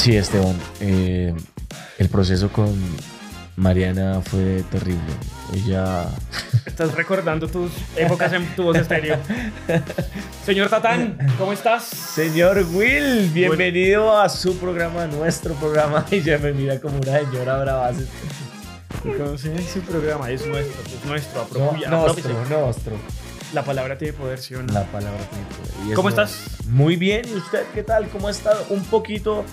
Sí, Esteban. eh, el proceso con Mariana fue terrible. Ella. Estás recordando tus épocas en tu voz estéreo. Señor Tatán, ¿cómo estás? Señor Will, bienvenido a su programa, nuestro programa. Y ya me mira como una señora brava. ¿Cómo se llama su programa? Es nuestro, es nuestro. No, apropia- aprópiese. nostro. La palabra tiene poder, ¿sí o no? La palabra tiene poder. Y ¿Cómo estás? Muy bien. ¿Y usted qué tal? ¿Cómo está? Un poquito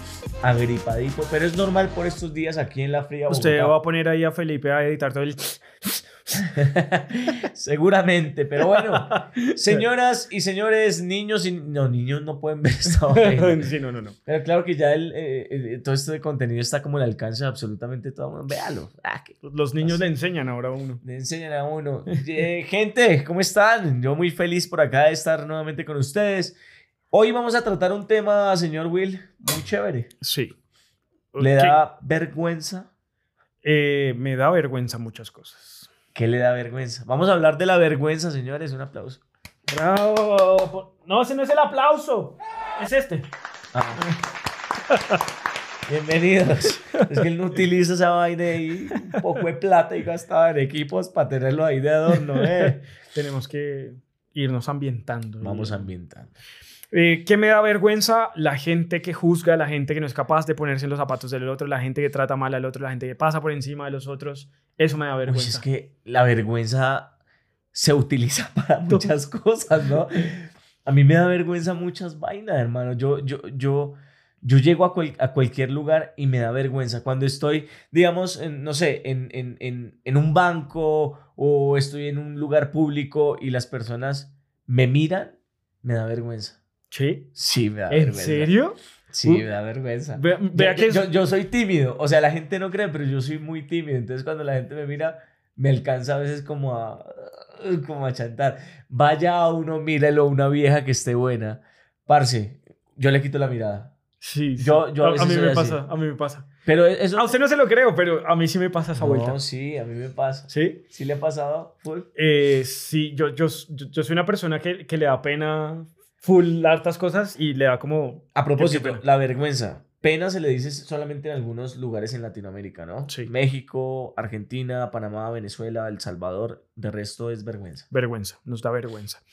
agripadito, pero es normal por estos días aquí en la fría. Usted va a poner ahí a Felipe a editar todo el... Seguramente, pero bueno, señoras y señores, niños y no, niños no pueden ver esta vaina. sí, no, no, no. Pero claro que ya el, eh, eh, todo este contenido está como al alcance de absolutamente todo el mundo. Véalo. Ah, Los niños le enseñan ahora a uno. le enseñan a uno. Eh, gente, ¿cómo están? Yo muy feliz por acá de estar nuevamente con ustedes. Hoy vamos a tratar un tema, señor Will, muy chévere. Sí. ¿Le ¿Qué? da vergüenza? Eh, me da vergüenza muchas cosas. ¿Qué le da vergüenza? Vamos a hablar de la vergüenza, señores. Un aplauso. ¡Bravo! No, ese no es el aplauso. Es este. Ah. Bienvenidos. Es que él no utiliza esa vaina ahí, un poco de plata y gastaba en equipos para tenerlo ahí de adorno. Eh. Tenemos que irnos ambientando. Vamos ambientando. Eh, ¿Qué me da vergüenza? La gente que juzga, la gente que no es capaz de ponerse en los zapatos del otro, la gente que trata mal al otro, la gente que pasa por encima de los otros. Eso me da Uy, vergüenza. es que la vergüenza se utiliza para muchas cosas, ¿no? A mí me da vergüenza muchas vainas, hermano. Yo, yo, yo, yo llego a, cual- a cualquier lugar y me da vergüenza. Cuando estoy, digamos, en, no sé, en, en, en, en un banco o estoy en un lugar público y las personas me miran, me da vergüenza. ¿Sí? Sí, me da ¿En vergüenza. serio? Sí, Uh, me da vergüenza. Ve- vea yo, que yo, es- yo soy tímido. O sea, la gente no cree, pero yo soy muy tímido. Entonces, cuando la gente me mira, me alcanza a veces como a, como a chantar. Vaya a uno, mírelo, una vieja que esté buena. Parce, yo le quito la mirada. Sí, sí. Yo- yo a veces mí me así. pasa, a mí me pasa. Pero eso... A usted no se lo creo, pero a mí sí me pasa esa vuelta. No, sí, a mí me pasa. ¿Sí? Sí le ha pasado. full. Eh, sí, yo, yo, yo, yo soy una persona que, que le da pena full hartas cosas y le da como... A propósito, la vergüenza. Pena se le dice solamente en algunos lugares en Latinoamérica, ¿no? Sí. México, Argentina, Panamá, Venezuela, El Salvador. De resto es vergüenza. Vergüenza, nos da vergüenza.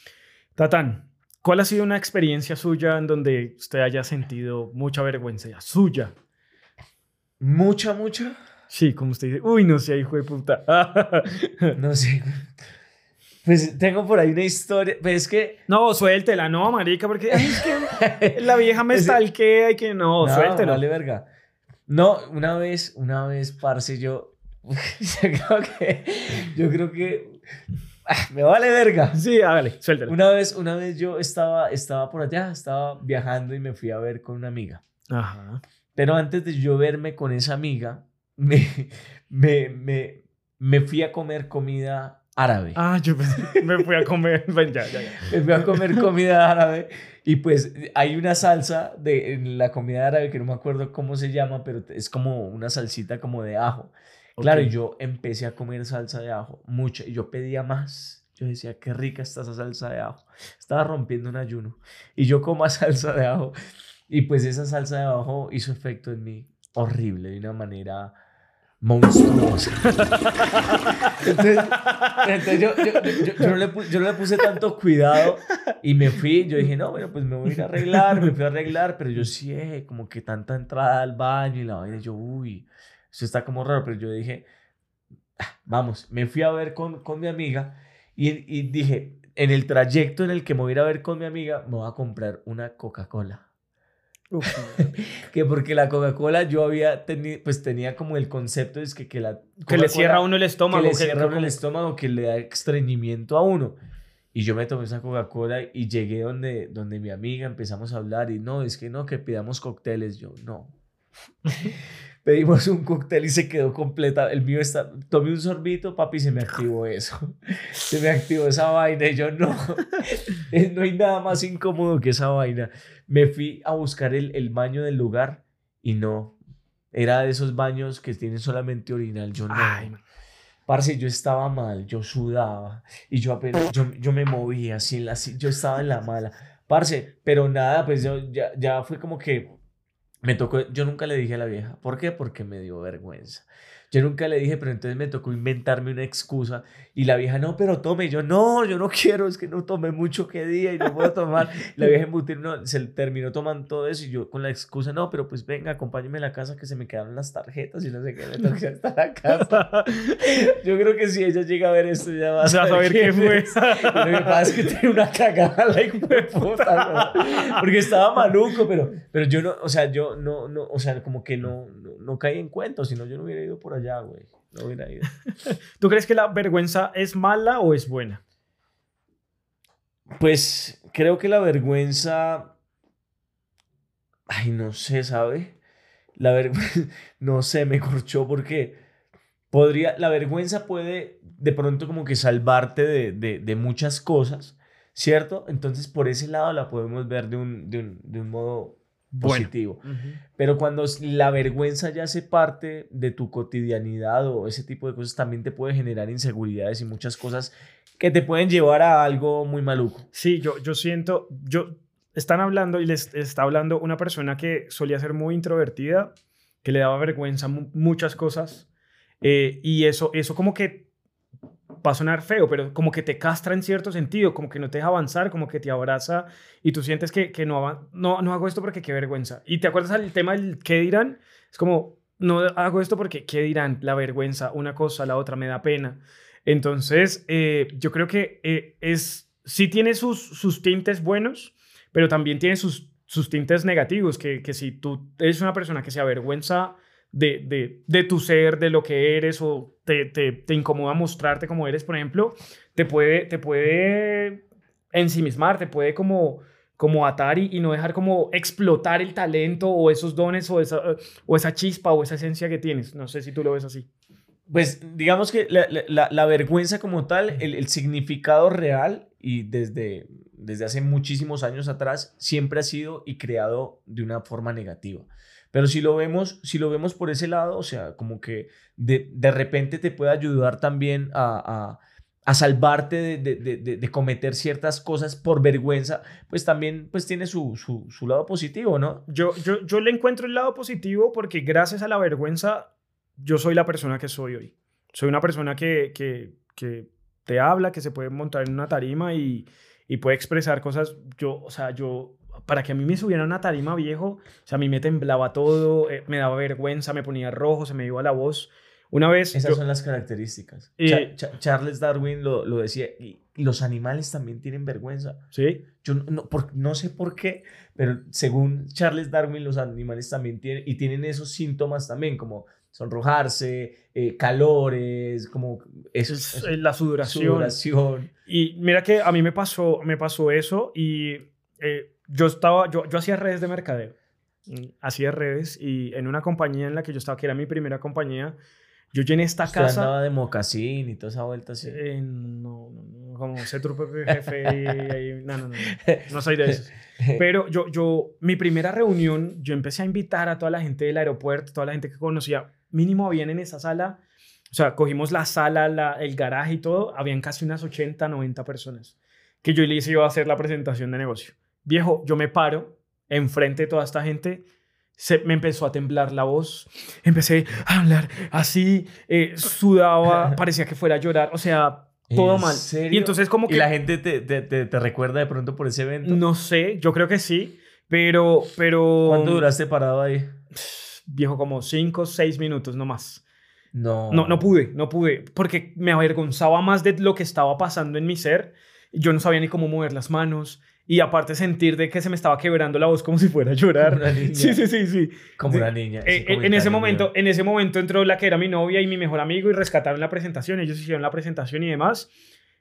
Tatán, ¿cuál ha sido una experiencia suya en donde usted haya sentido mucha vergüenza suya? Mucha, mucha. Sí, como usted dice, uy, no sé, hijo de puta. No sé. Pues tengo por ahí una historia. Pues es que. no, suéltela, no, marica, porque ay, es que la vieja me stalkea y que no, no, suéltelo. Vale, verga. No, una vez, una vez, parce, yo. yo creo que. Yo creo que. ah, me vale verga. Sí, hágale, suéltela. Una vez, una vez yo estaba, estaba por allá, estaba viajando y me fui a ver con una amiga. Ajá. Pero antes de yo verme con esa amiga, me, me, me, me fui a comer comida árabe. Ah, yo pensé- me fui a comer. Ya, ya, ya. Me fui a comer comida árabe y pues hay una salsa de en la comida árabe que no me acuerdo cómo se llama, pero es como una salsita como de ajo. Claro, yo empecé a comer salsa de ajo, mucha, y yo pedía más. Yo decía, qué rica está esa salsa de ajo. Estaba rompiendo un ayuno. Y yo como salsa de ajo. Y pues esa salsa de ajo hizo efecto en mí horrible, de una manera monstruosa. Entonces, entonces yo, yo- yo- no le, yo no le puse tanto cuidado y me fui. Yo dije, no, bueno, pues me voy a arreglar. Me fui a arreglar, pero yo sí, eh, como que tanta entrada al baño y la vaina. Yo, uy, eso está como raro. Pero yo dije, "Ah, vamos, me fui a ver con, con mi amiga y, y dije, en el trayecto en el que me voy a ir a ver con mi amiga, me voy a comprar una Coca-Cola. Que porque la Coca-Cola yo había tenido, pues tenía como el concepto es que, que la que le cierra a uno el estómago. que le que- cierra uno el estómago, que le da estreñimiento a uno. Y yo me tomé esa Coca-Cola y llegué donde, donde mi amiga, empezamos a hablar y no, es que no, que pidamos cócteles. Yo, no. Pedimos un cóctel y se quedó completa. El mío está, tomé un sorbito, papi, y se me activó eso. Se me activó esa vaina y yo, no. No hay nada más incómodo que esa vaina. Me fui a buscar el, el baño del lugar y no. Era de esos baños que tienen solamente orinal. Yo no. Ay. Parce, yo estaba mal, yo sudaba y yo apenas, yo, yo me movía así, en la, yo estaba en la mala. Parce, pero nada, pues yo ya, ya fue como que me tocó, yo nunca le dije a la vieja. ¿Por qué? Porque me dio vergüenza. Yo nunca le dije, pero entonces me tocó inventarme una excusa y la vieja, no, pero tome. Y yo, no, yo no quiero, es que no tomé mucho que día y no puedo tomar. La vieja embutir, no, se terminó tomando todo eso y yo con la excusa, no, pero pues venga, acompáñeme a la casa que se me quedaron las tarjetas y no sé qué, me ir hasta la casa. Yo creo que si ella llega a ver esto, ya va a a saber qué fue. es. Lo que pasa es que tiene una cagada, la hijo de puta, ¿no? Porque estaba maluco, pero, pero yo no, o sea, yo no, no, o sea, como que no, no, no caí en cuento, si no, yo no hubiera ido por allá, güey. No hubiera ido. ¿Tú crees que la vergüenza es mala o es buena? Pues creo que la vergüenza. Ay, no sé, ¿sabe? La vergüenza. No sé, me corchó porque podría. La vergüenza puede de pronto como que salvarte de, de, de muchas cosas, ¿cierto? Entonces por ese lado la podemos ver de un, de un, de un modo Bueno. positivo. Pero cuando la vergüenza ya hace parte de tu cotidianidad o ese tipo de cosas, también te puede generar inseguridades y muchas cosas que te pueden llevar a algo muy maluco. Sí, yo, yo siento, yo, están hablando y les está hablando una persona que solía ser muy introvertida, que le daba vergüenza mu- muchas cosas, eh, y eso, eso como que va a sonar feo, pero como que te castra en cierto sentido, como que no te deja avanzar, como que te abraza y tú sientes que, que no, no, no hago esto porque qué vergüenza. Y te acuerdas el tema del qué dirán, es como, no hago esto porque qué dirán, la vergüenza, una cosa, la otra, me da pena. Entonces, eh, yo creo que eh, es, sí tiene sus, sus tintes buenos, pero también tiene sus, sus tintes negativos, que, que si tú eres una persona que se avergüenza de, de, de tu ser, de lo que eres, o te, te, te incomoda mostrarte como eres, por ejemplo, te puede, te puede ensimismar, te puede como, como atar y, y no dejar como explotar el talento o esos dones o esa, o esa chispa o esa esencia que tienes. No sé si tú lo ves así. Pues digamos que la, la- la- vergüenza como tal, el significado real y desde, desde hace muchísimos años atrás siempre ha sido y creado de una forma negativa. Pero si lo vemos, si lo vemos por ese lado, o sea, como que de, de repente te puede ayudar también a, a- a salvarte de, de- de- cometer ciertas cosas por vergüenza, pues también pues tiene su, su, su lado positivo, ¿no? Yo, yo, yo le encuentro el lado positivo porque gracias a la vergüenza yo soy la persona que soy hoy. Soy una persona que, que, que te habla, que se puede montar en una tarima y, y puede expresar cosas. Yo, o sea, yo, para que a mí me subiera a una tarima viejo, o sea, a mí me temblaba todo, eh, me daba vergüenza, me ponía rojo, se me iba la voz. Una vez... Esas yo- son las características. Y- Charles Darwin lo, lo decía, y los animales también tienen vergüenza. ¿Sí? Yo no, no, por- no sé por qué, pero según Charles Darwin, los animales también tienen, y tienen esos síntomas también, como sonrojarse, eh, calores, como eso, Es, eso- eh, la sudoración. sudoración. Y mira que a mí me pasó, me pasó eso y eh, yo estaba, yo, yo hacía redes de mercadeo. Mm, Hacía redes y en una compañía en la que yo estaba, que era mi primera compañía, yo llené esta Usted casa. andaba de mocasín y toda esa vuelta así. eh, no, no, no, como ser tu propio jefe. no, no, no, no soy de esos. Pero yo, yo, mi primera reunión, yo empecé a invitar a toda la gente del aeropuerto, toda la gente que conocía, mínimo habían en esa sala, o sea, cogimos la sala, la- el garaje y todo, habían casi unas 80, 90 personas, que yo le hice yo a hacer la presentación de negocio. Viejo, yo me paro enfrente de toda esta gente, se, me empezó a temblar la voz, empecé a hablar así, eh, sudaba, parecía que fuera a llorar, o sea, todo ¿En mal. serio? Y entonces como ¿Y que... la gente te, te, te- te recuerda de pronto por ese evento? No sé, yo creo que sí, pero, pero... ¿Cuánto duraste parado ahí? Viejo, como 5, 6 minutos, no más. No. No, no pude, no pude, porque me avergonzaba más de lo que estaba pasando en mi ser. Yo no sabía ni cómo mover las manos y aparte sentir de que se me estaba quebrando la voz como si fuera a llorar. Como una niña. Sí, sí, sí, sí. Como una niña. Eh, eh, en ese momento, mío. en ese momento entró la que era mi novia y mi mejor amigo y rescataron la presentación. Ellos hicieron la presentación y demás.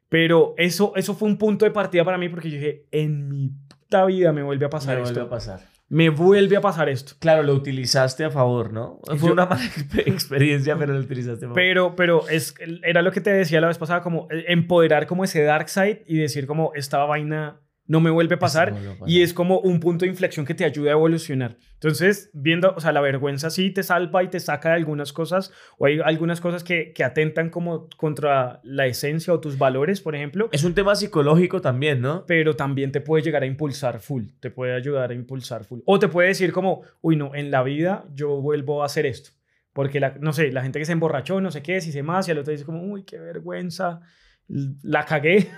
Pero eso, eso fue un punto de partida para mí porque yo dije, en mi puta vida me vuelve a pasar Me esto. vuelve a pasar. Me vuelve a pasar esto. Claro, lo utilizaste a favor, ¿no? Fue Yo- una mala exp- experiencia, pero lo utilizaste a favor. Pero, pero es, era lo que te decía la vez pasada, como eh, empoderar como ese dark side y decir como esta vaina no me vuelve a pasar. no. Y es como un punto de inflexión que te ayuda a evolucionar. Entonces, viendo, o sea, la vergüenza sí te salva y te saca de algunas cosas, o hay algunas cosas que, que atentan como contra la esencia o tus valores, por ejemplo, Es un tema psicológico también, ¿no? pero también te puede llegar a impulsar full, te puede ayudar a impulsar full. O te puede decir como, uy, no, en la vida yo vuelvo a hacer esto. Porque, la, no sé, la gente que se emborrachó, no sé qué, si se más, y al otro dice como, uy, qué vergüenza, la cagué.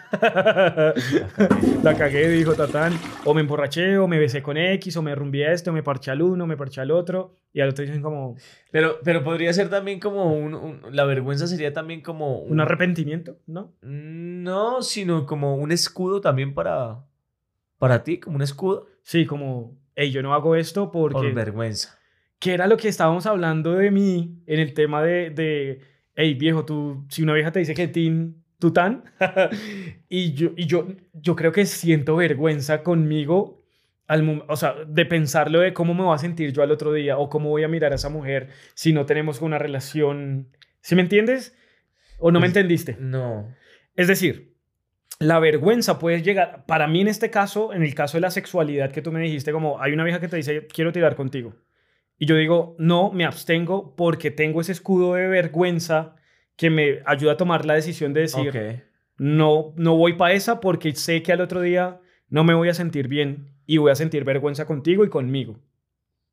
la cagué, dijo Tatán. O me emborraché, o me besé con X, o me rumbié a este, o me parché al uno, o me parché al otro. Y al otro dicen como, Pero, pero podría ser también como un, un- La vergüenza sería también como... un arrepentimiento, ¿no? No, sino como un escudo también para... Para ti, como un escudo. Sí, como, hey, yo no hago esto porque... Por vergüenza. que era lo que estábamos hablando de mí en el tema de, de hey viejo, tú, si una vieja te dice que tin, tú tan, y, yo, y yo, yo creo que siento vergüenza conmigo, al, o sea, de pensarlo de cómo me voy a sentir yo al otro día o cómo voy a mirar a esa mujer si no tenemos una relación, ¿sí me entiendes? ¿O no me entendiste? No. Es decir, la vergüenza puede llegar, para mí en este caso, en el caso de la sexualidad que tú me dijiste, como hay una vieja que te dice, quiero tirar contigo. Y yo digo, no, me abstengo porque tengo ese escudo de vergüenza que me ayuda a tomar la decisión de decir, no, no voy para esa porque sé que al otro día no me voy a sentir bien y voy a sentir vergüenza contigo y conmigo.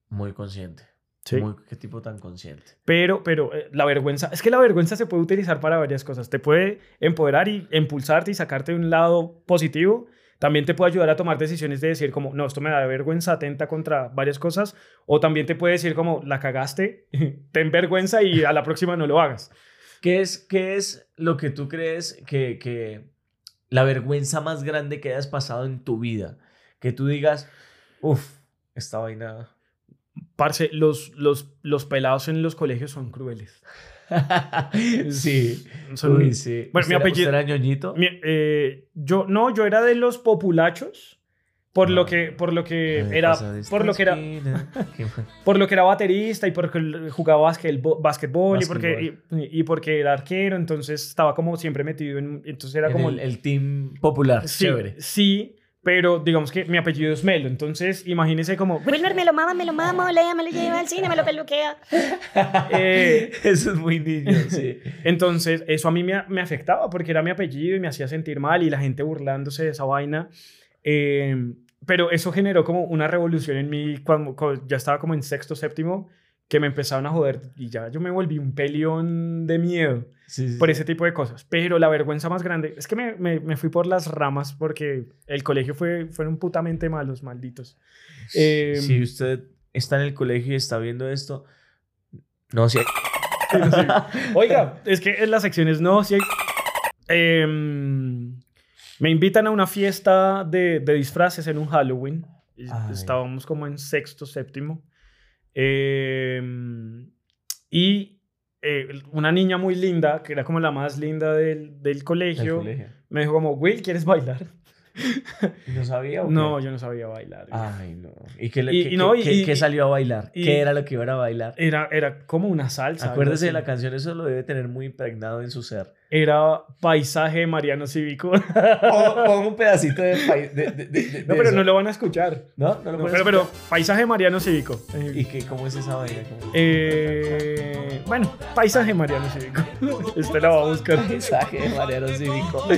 Muy consciente. Sí. Muy- qué tipo tan consciente. Pero, pero eh, la vergüenza, es que la vergüenza se puede utilizar para varias cosas. Te puede empoderar y impulsarte y sacarte de un lado positivo. También te puede ayudar a tomar decisiones de decir como, no, esto me da vergüenza, atenta contra varias cosas. O también te puede decir como, la cagaste, ten vergüenza y a la próxima no lo hagas. ¿Qué es, qué es lo que tú crees que, que la vergüenza más grande que hayas pasado en tu vida? Que tú digas, uff, esta vaina. Parce, los, los, los pelados en los colegios son crueles. sí. Son- Uy, sí. Bueno, mi ¿Usted era- apellido- era ñoñito? Mi- eh, yo, no, yo era de los populachos. Por lo que, por lo que era, por lo que era, por lo que era baterista y porque jugaba basquetbol y, porque, y, y porque era arquero, entonces estaba como siempre metido en... Entonces era En como... el, el team popular. sí, Chévere. sí, pero digamos que mi apellido es Melo, entonces imagínese como... Wilmer me lo mama, me lo mama, Lea me lo lleva al cine, me lo peluquea. eh, Eso es muy niño, sí. entonces eso a mí me, me afectaba porque era mi apellido y me hacía sentir mal y la gente burlándose de esa vaina. Eh, pero eso generó como una revolución en mí cuando, cuando ya estaba como en sexto, séptimo, que me empezaron a joder y ya yo me volví un peleón de miedo. Sí, sí, por ese tipo de cosas. Pero la vergüenza más grande es que me, me, me fui por las ramas porque el colegio fue, fueron putamente malos, malditos. Eh, si usted está en el colegio y está viendo esto, no, sí. Oiga, es que en las secciones no, si hay... Em, me invitan a una fiesta de, de disfraces en un Halloween. Ay. Estábamos como en sexto, séptimo. Em, y eh, una niña muy linda, que era como la más linda del, del Del colegio, colegio. me dijo como, Will, ¿quieres bailar? ¿No sabía o qué? No, yo no sabía bailar. Ay, no. ¿Y qué, Y- qué- y no, qué- y- qué- y- qué salió a bailar? ¿Qué era lo que iba a bailar? Era, era como una salsa. Acuérdese de la canción, eso lo debe tener muy impregnado en su ser. Era paisaje de Mariano Cívico. Pon un pedacito de, de, de- de- de no, pero eso. no lo van a escuchar. ¿No? ¿No lo No, pero, pero paisaje Mariano Cívico. ¿Y qué, cómo es esa vaina? ¿Cómo- eh, bueno, paisaje Mariano Cívico. Este la va a buscar. De Mariano Cívico.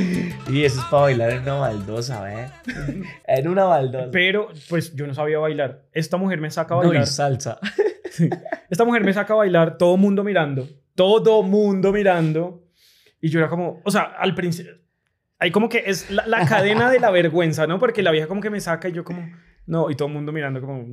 Y eso es para bailar en una baldosa, ¿eh? En una baldosa. Pero, pues yo no sabía bailar. Esta mujer me saca a No, bailar. y salsa. Esta mujer me saca a bailar, todo mundo mirando. Todo mundo mirando. Y yo era como, o sea, al principio. Hay como que es la, la cadena de la vergüenza, ¿no? Porque la vieja como que me saca y yo como, no, y todo el mundo mirando como,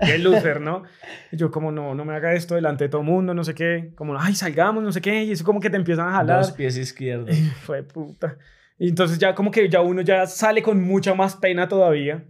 qué loser, ¿no? Y yo como, no, no me haga esto delante de todo el mundo, no sé qué. Como, ay, salgamos, no sé qué. Y eso como que te empiezan a jalar. Dos pies izquierdos. Fue puta. Y entonces ya como que ya uno ya sale con mucha más pena todavía.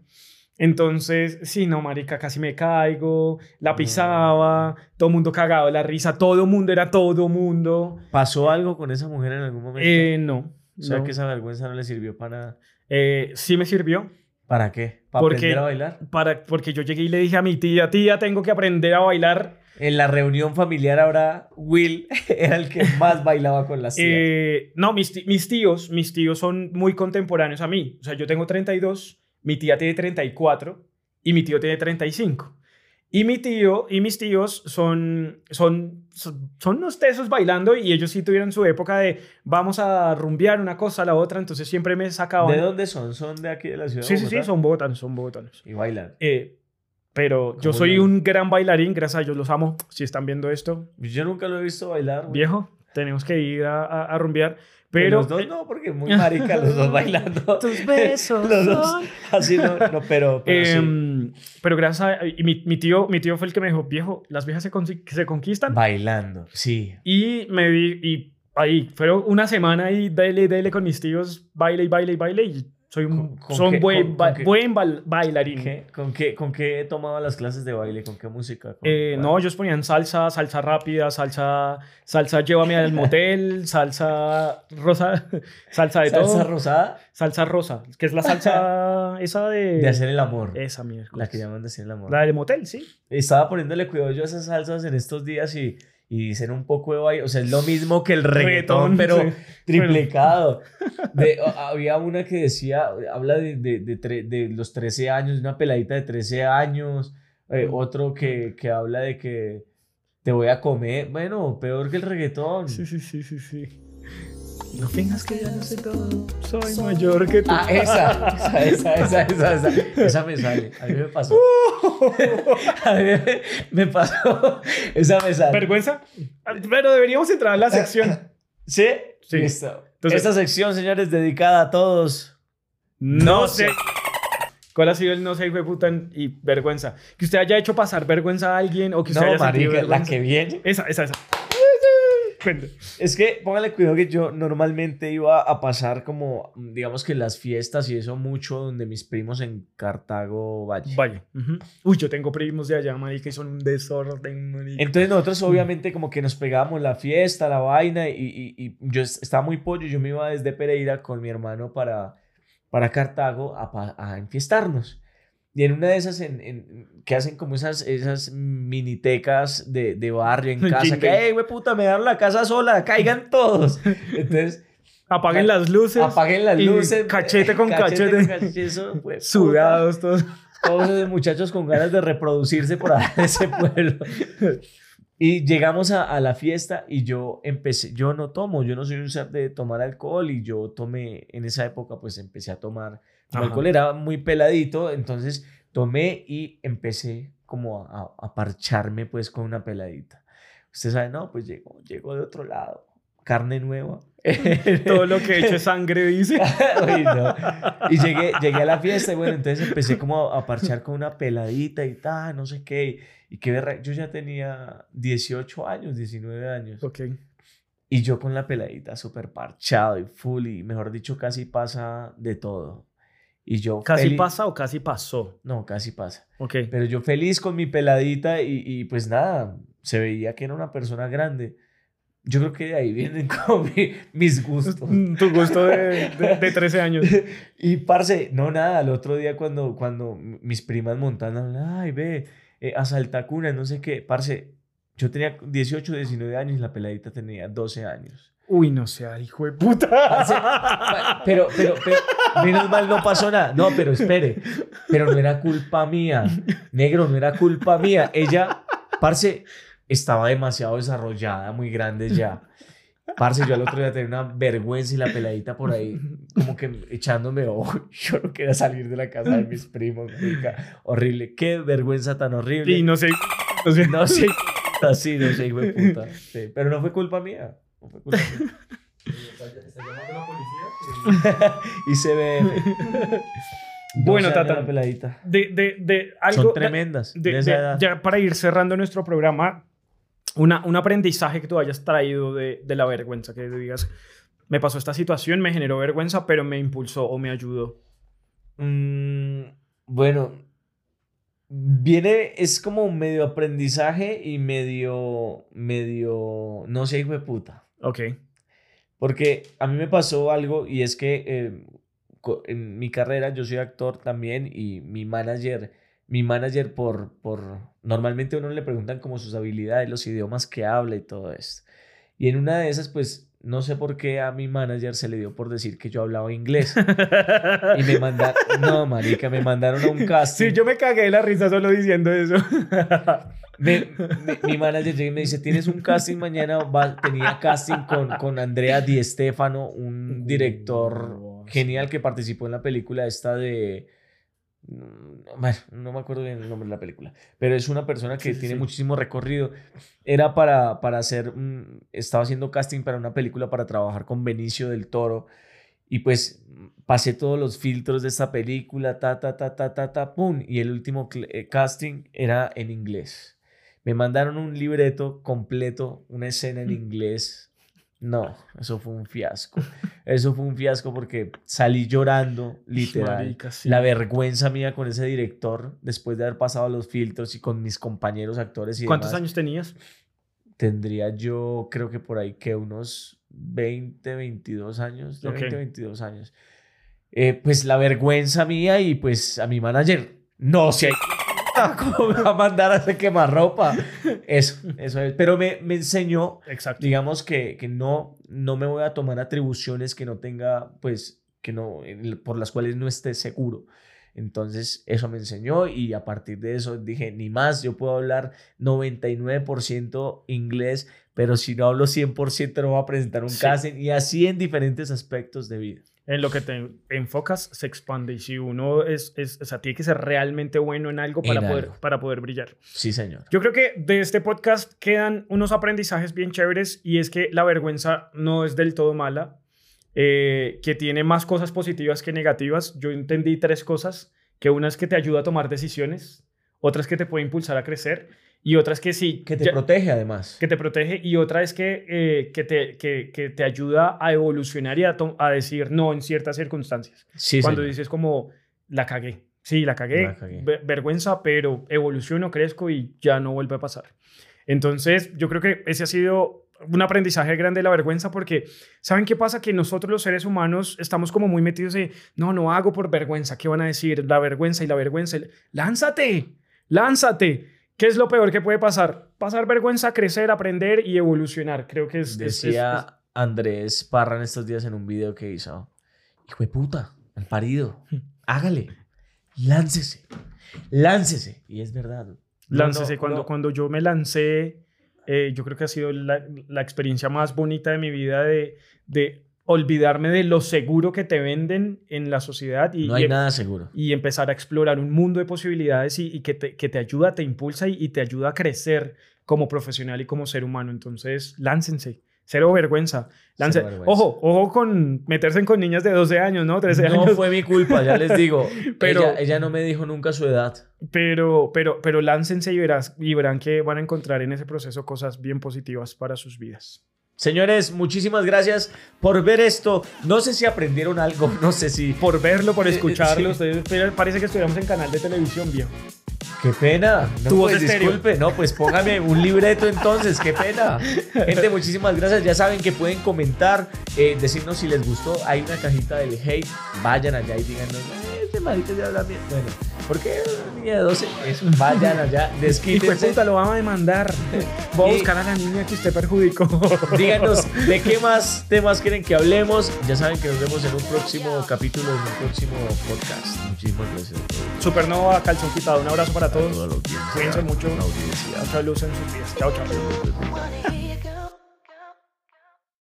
Entonces, sí, no, marica, casi me caigo, la pisaba, todo mundo cagado de la risa, todo mundo era todo mundo. ¿Pasó algo con esa mujer en algún momento? Eh, no. o sea no. que esa vergüenza no le sirvió para. Eh, sí me sirvió, ¿Para qué? ¿Para Porque- aprender a bailar? para, porque yo llegué y le dije a mi tía, tía, tengo que aprender a bailar. En la reunión familiar ahora, Will era el que más bailaba con las tías. Eh, no, mis, mis tíos, mis tíos son muy contemporáneos a mí. O sea, yo tengo 32, mi tía tiene 34 y mi tío tiene 35. Y mi tío y mis tíos son, son, son, son unos tesos bailando y ellos sí tuvieron su época de vamos a rumbear una cosa a la otra, entonces siempre me sacaban. ¿De dónde son? ¿Son de aquí de la ciudad? Sí, de sí, sí, son bogotanos, son bogotanos. Y bailan. Eh, pero yo ¿Cómo soy un gran bailarín, gracias a Dios los amo. Si están viendo esto, Yo nunca lo he visto bailar. güey. viejo, tenemos que ir a, a, a rumbear. Pero Pero los dos no, porque muy marica los dos bailando. tus besos los dos. son- Así no, no pero, pero sí. Em, pero gracias a... Y mi, mi tío, mi tío fue el que me dijo, viejo, las viejas se, se conquistan. Bailando, sí. Y me di... Y ahí, fueron una semana ahí, dele, dele con mis tíos, baile y baile y baile. Y soy un ¿Con- con son qué- buen, con- ba- con qué? buen bailarín. ¿Qué? ¿Con, qué, ¿Con qué tomaba las clases de baile? ¿Con qué música? ¿Con Eh, no, ellos ponían salsa, salsa rápida, salsa, salsa llévame al motel, salsa rosa, salsa de ¿Salsa todo. rosada? Salsa rosa, que es la salsa esa de... De hacer el amor. Esa mierda. La que llaman de hacer el amor. La del motel, sí. Estaba poniéndole cuidado yo a esas salsas en estos días y, y dicen un poco de baile. O sea, es lo mismo que el reggaetón, Reggaetón, pero sí. triplicado. De, había una que decía, habla de, de, de, tre- de los 13 años, una peladita de 13 años. eh, otro que, que habla de que te voy a comer. Bueno, peor que el reggaetón. Sí, sí, sí, sí, sí. No fingas que ya lo sé todo. Soy mayor que tú. Ah, esa, esa, esa, esa, esa, esa, esa me sale. A mí me pasó. A mí me, me pasó. Esa me sale. ¿Vergüenza? Ah, Pero deberíamos entrar en la sección. ¿Sí? Sí. Listo. Entonces- Esta sección, señores, dedicada a todos. No sé. ¿Cuál ha sido el no sé, hijo de puta, y vergüenza? Que usted haya hecho pasar vergüenza a alguien o que usted No, haya sentido marica, la vergüenza. que viene. Esa, esa, esa. Es que póngale cuidado que yo normalmente iba a pasar como, digamos que las fiestas y eso mucho donde mis primos en Cartago Valle. Uy, yo tengo primos de allá, marica, y son un desorden, marica. Entonces nosotros obviamente como que nos pegábamos la fiesta, la vaina y, y- y yo es- estaba muy pollo, yo me iba desde Pereira con mi hermano para, para Cartago a, a enfiestarnos. Y en una de esas en, en- que hacen como esas, esas minitecas de, de barrio en casa, que, hey, güey, puta, me dan la casa sola, caigan todos. Entonces, Apaguen las luces. apaguen las luces. cachete con cachete. con cachete, eso, güey, puta. Sudados todos. Todos esos muchachos con ganas de reproducirse por ahí en ese pueblo. Y llegamos a, a la fiesta y yo empecé, yo no tomo, yo no soy un ser de tomar alcohol y yo tomé, en esa época pues empecé a tomar, Ajá. alcohol era muy peladito, entonces tomé y empecé como a, a parcharme pues con una peladita. Usted sabe, no, pues llegó, llegó de otro lado, carne nueva. Todo lo que he hecho es sangre, dice. Uy, no. Y llegué, llegué a la fiesta y bueno, entonces empecé como a, a parchar con una peladita y tal, no sé qué. Y qué berra- Yo ya tenía 18 años, 19 años. Ok. Y yo con la peladita súper parchado y full y mejor dicho casi pasa de todo. Y yo ¿Casi feliz- pasa o casi pasó? No, casi pasa. Ok. Pero yo feliz con mi peladita y, y pues nada, se veía que era una persona grande. Yo creo que de ahí vienen como mi- mis gustos. Mm, Tu gusto de, de, de 13 años. Y parce, no nada, el otro día cuando, cuando mis primas montanas, ay, ve, eh, asalta cuna, no sé qué, parce, yo tenía 18, 19 años y la peladita tenía 12 años. Uy, no sea, hijo de puta. Pero, pero, pero, menos mal no pasó nada. No, pero espere, pero no era culpa mía, negro, no era culpa mía. Ella, parce, estaba demasiado desarrollada, muy grande ya. Parce, yo al otro día tenía una vergüenza y la peladita por ahí, como que echándome ojo. Yo no quería salir de la casa de mis primos, marica. Horrible. Qué vergüenza tan horrible. Y no sé. No sé. No sé, así, no sé, hijo de puta. Sí, pero no fue culpa mía. No fue culpa mía. y se ve. Bueno, 12 años Tata. la peladita. De, de, de algo. Son tremendas. De, de- esa de- edad. ya para ir cerrando nuestro programa, una, un aprendizaje que tú hayas traído de, de la vergüenza, que digas, me pasó esta situación, me generó vergüenza, pero me impulsó o me ayudó. Mm, bueno, viene, es como medio aprendizaje y medio, medio, no sé, hijo de puta. Ok. Porque a mí me pasó algo y es que eh, en mi carrera yo soy actor también y mi manager, mi manager por, por, normalmente a uno le preguntan como sus habilidades, los idiomas que habla y todo esto. Y en una de esas, pues no sé por qué a mi manager se le dio por decir que yo hablaba inglés. Y me mandaron, no, marica, me mandaron a un casting. Sí, yo me cagué de la risa solo diciendo eso. Me- me- mi manager llega y me dice, tienes un casting mañana, Va- tenía casting con, con Andrea Di Stefano, un director genial que participó en la película esta de... Bueno, no me acuerdo bien el nombre de la película, pero es una persona que Sí, tiene sí. muchísimo recorrido. Era para, para hacer, estaba haciendo casting para una película para trabajar con Benicio del Toro y pues pasé todos los filtros de esta película, ta, ta, ta, ta, ta, ta, pum, y el último eh, casting era en inglés. Me mandaron un libreto completo, una escena en inglés. No, eso fue un fiasco. Eso fue un fiasco porque salí llorando, literal. Marica, sí. La vergüenza mía con ese director, después de haber pasado los filtros y con mis compañeros actores y ¿Cuántos demás, años tenías? Tendría yo, creo que por ahí que unos 20, 22 años. De Ok. 20, 22 años. Eh, pues la vergüenza mía y pues a mi manager, no, si hay... ¿Cómo me va a mandar a hacer quemarropa? Eso, eso es. Pero me, me enseñó Exacto. digamos que, que no, no me voy a tomar atribuciones que no tenga, pues, que no, por las cuales no esté seguro. Entonces, eso me enseñó y a partir de eso dije, ni más, yo puedo hablar 99% inglés, pero si no hablo 100% no voy a presentar un Sí. casting y así en diferentes aspectos de vida. En lo que te enfocas se expande y si uno es, es o sea, tiene que ser realmente bueno en algo para, En poder, algo. para poder brillar. Sí, señor. Yo creo que de este podcast quedan unos aprendizajes bien chéveres y es que la vergüenza no es del todo mala, eh, que tiene más cosas positivas que negativas. Yo entendí tres cosas, que una es que te ayuda a tomar decisiones, otra es que te puede impulsar a crecer y otra es que sí, Que te ya- protege además. que te protege y otra es que, eh, que, te, que, que te ayuda a evolucionar y a, to- a decir no en ciertas circunstancias. Sí, Cuando señor. dices como, la cagué. Sí, la cagué. La cagué. ve- vergüenza, pero evoluciono, crezco y ya no vuelve a pasar. Entonces, yo creo que ese ha sido un aprendizaje grande de la vergüenza porque, ¿saben qué pasa? Que nosotros los seres humanos estamos como muy metidos en, no, no hago por vergüenza. ¿Qué van a decir? La vergüenza y la vergüenza. Lánzate, lánzate. ¿Qué es lo peor que puede pasar? Pasar vergüenza, crecer, aprender y evolucionar. Creo que es... Decía es- Andrés Parra en estos días en un video que hizo, hijo de puta, al parido, hágale, láncese, láncese. Y es verdad. Láncese. no, cuando, no. cuando yo me lancé, eh, yo creo que ha sido la, la experiencia más bonita de mi vida de, de olvidarme de lo seguro que te venden en la sociedad y, No hay y, nada seguro. y empezar a explorar un mundo de posibilidades y, y que, te, que te ayuda, te impulsa y, y te ayuda a crecer como profesional y como ser humano. Entonces, láncense. Cero vergüenza. Lance. Cero vergüenza. Ojo, ojo con meterse con niñas de 12 años, ¿no? 13 No años. fue mi culpa, ya les digo. Pero- ella, ella no me dijo nunca su edad. Pero, pero, pero láncense y, verás, y verán que van a encontrar en ese proceso cosas bien positivas para sus vidas. Señores, muchísimas gracias por ver esto. No sé si aprendieron algo, no sé si... Por verlo, por Eh, eh, escucharlo. sí. ustedes- pero parece que estuviéramos en canal de televisión, viejo. Qué pena. No, pues, estéreo. disculpe. No, pues póngame un libreto entonces. Qué pena. Gente, muchísimas gracias. Ya saben que pueden comentar, eh, decirnos si les gustó. Hay una cajita del hate. Vayan allá y díganos, "Eh, este marica ya habla bien. Bueno, ¿por qué una niña de 12? Eso, vayan allá, Y desquítense. puta, lo vamos a demandar. Voy a buscar a la niña que usted perjudicó. Díganos de qué más temas quieren que hablemos. Ya saben que nos vemos en un próximo capítulo, en un próximo podcast. Muchísimas gracias. Supernova, calzón quitado. Un abrazo para todos. Cuídense mucho. Mucha luz en sus vidas. Chao, chao.